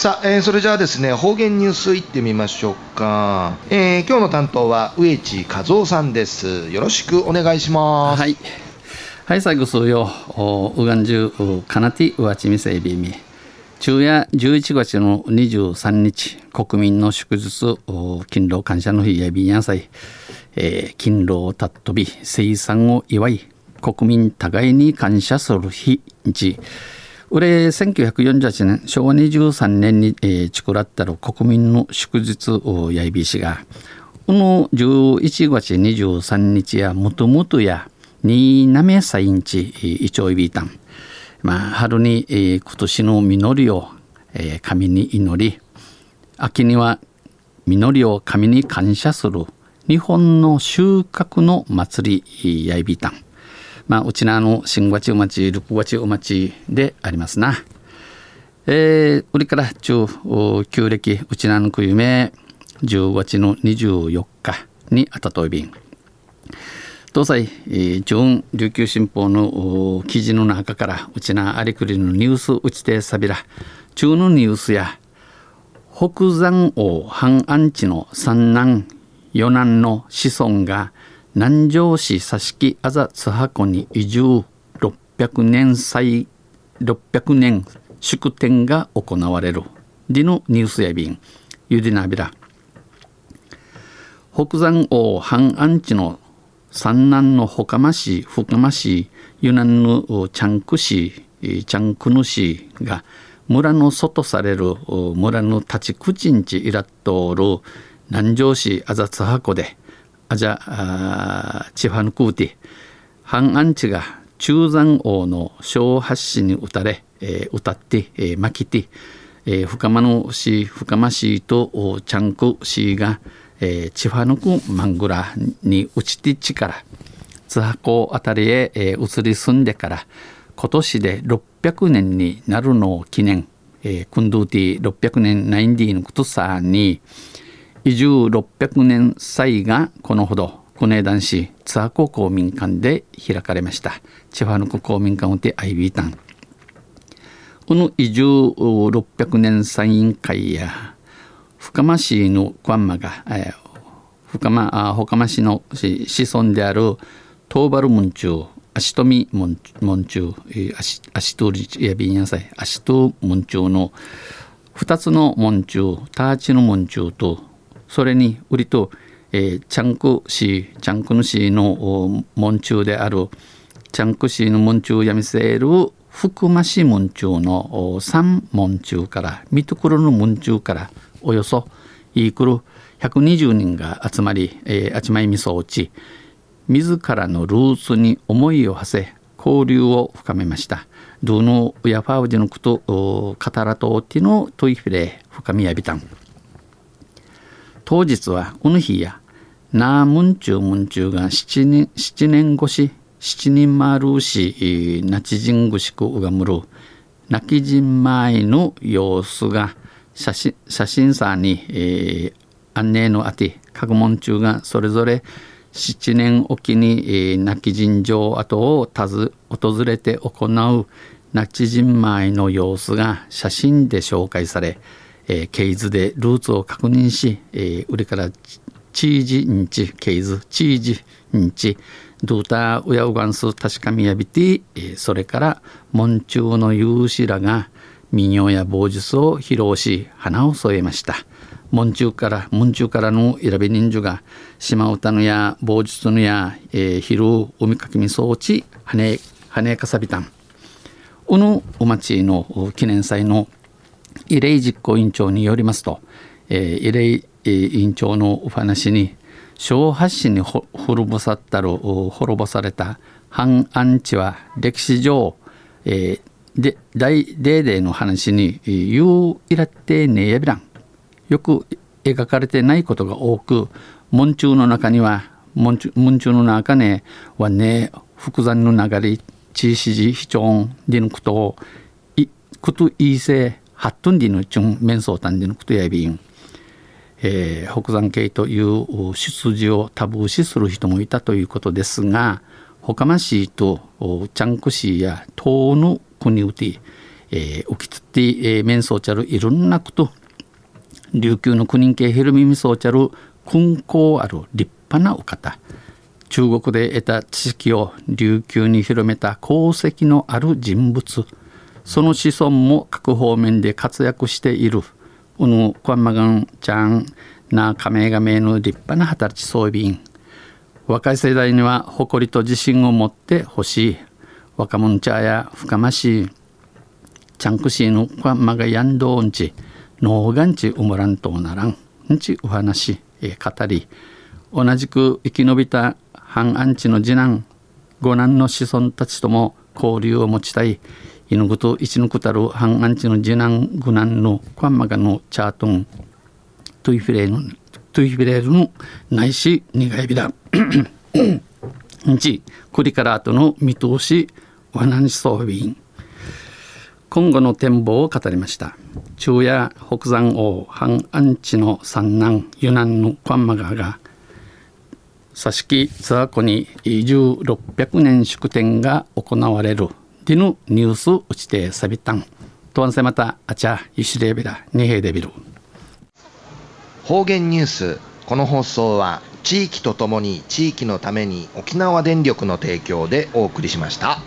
さあ、えー、それじゃあですね方言ニュースいってみましょうか、えー、今日の担当は植地和夫さんです。よろしくお願いします。はい。はい最後数ようがんじゅうかなてうわちみせいびみ。昼夜11月の23日国民の祝日勤労感謝の日やびんやさい、えー、勤労たっとび生産を祝い国民互いに感謝する日日俺1948年昭和23年に、えー、作らったる国民の祝日をやいびしがこの11月23日やもともとやになめさいんちいちょいびいたんまあ春に、えー、今年の実りを、えー、神に祈り秋には実りを神に感謝する日本の収穫の祭りやいびたんまあ、うちなの新月町、六月町でありますな。えー、売りから中、旧暦、うちなのくゆめ、10月の24日にあたといびん。東西、えー、準琉球新報の記事の中から、うちなありくりのニュースうちてさびら、中のニュースや、北山王半安地の三男、四男の子孫が、南城市佐敷あざ津箱に移住600年祭600年祝典が行われる。でのニュースやびん。ゆでなびら。北山王半安地の三男のほかま市深ま市ユナンのチャンク市チャンクヌ市が村の外される村の立ち口んちいらっとおる南城市あざつ箱であじゃあチファヌクーティ反アンチが中山王の小発信に打たれ、えー、歌って、えー、巻きて、えー、深間の市深間市とチャンク市が、えー、チファヌクマングラに打ちて地から津箱あたりへ、えー、移り住んでから今年で600年になるのを記念、えー、クンドゥーティ600年ナインディーのことさに、移住600年祭がこのほど国内男子津波高公民館で開かれました。千葉の公民館をてアイビータン。この移住600年祭委員会や深間市のクワンマが、えー、深間あ深間市の子孫である東原門中足富門門中足足通りやびんやさい足と門中の2つの門中ターチの門中とそれに売りと、えー、チャンク市チャンクの市の門中であるチャンク市の門中やみせる福間市門中の3門中から三所の門中からおよそイークル120人が集まり、えー、あちまいみそ落ち自らのルーツに思いを馳せ交流を深めました。ドゥノウヤファウジのクトカタラトーティのトイフレ深みやびたん。当日はこの日やなあむんちゅうむんちゅうが七年七年越し七人丸しなちじんぐしくうがむる泣きじん前の様子が写真写真さに、えー、案内のあて各門中がそれぞれ七年おきに、えー、泣き陣場跡を訪れて行う泣き陣前の様子が写真で紹介されえー、ケイズでルーツを確認し、えー、売りからチージンチケイズチージンチドゥータウヤウガンス確かみやびて、えー、それから門中の勇士らが民謡や棒術を披露し花を添えました。門中から門中からの選び人数が島唄のや棒術のや、えー、昼海かきみ装置羽羽かさびたん。うぬお町の記念祭の異例実行委員長によりますと、えー、異例委員長のお話に小発信に滅ぼさったる滅ぼされた反安地は歴史上、えー、で大デーデーの話に言ういらってねやびらん。よく描かれてないことが多く門中の中には門中の中ねはね複雑の流れ地支持非常でのことをこといいせハットンディのチュンメンソータンディのことやびん、えー、北山系という出自をタブー視する人もいたということですが他ま市とチャンク市や東の国うて、えー、浮きつって、えー、面相ちゃるいろんなこと琉球の国系ヘルミミソーチャル勲功ある立派なお方。中国で得た知識を琉球に広めた功績のある人物。その子孫も各方面で活躍している。うぬクワンマガンちゃんな加盟が名の立派な働き装備員。若い世代には誇りと自信を持ってほしい。若者茶や深ましい。チャンクシーのクワンマガヤンドーンチノーガンチウムラントならんんちお話、え語り。同じく生き延びた反アンチの次男五男の子孫たちとも交流を持ちたい。犬ぐと一抜くたる反アンチの次男五男のクワンマガのチャートントゥイフィレーのトゥイフィレールのないし苦いびだんちこれから後の見通しわなにそうびん今後の展望を語りました昼夜北山王半安地の三男ユナンのクワンマガが佐敷ツアコに移住600年祝典が行われるディヌニュース打ちてサビタンとわんせまたあちゃゆしれべらにへでびる方言ニュース。この放送は地域とともに地域のために沖縄電力の提供でお送りしました。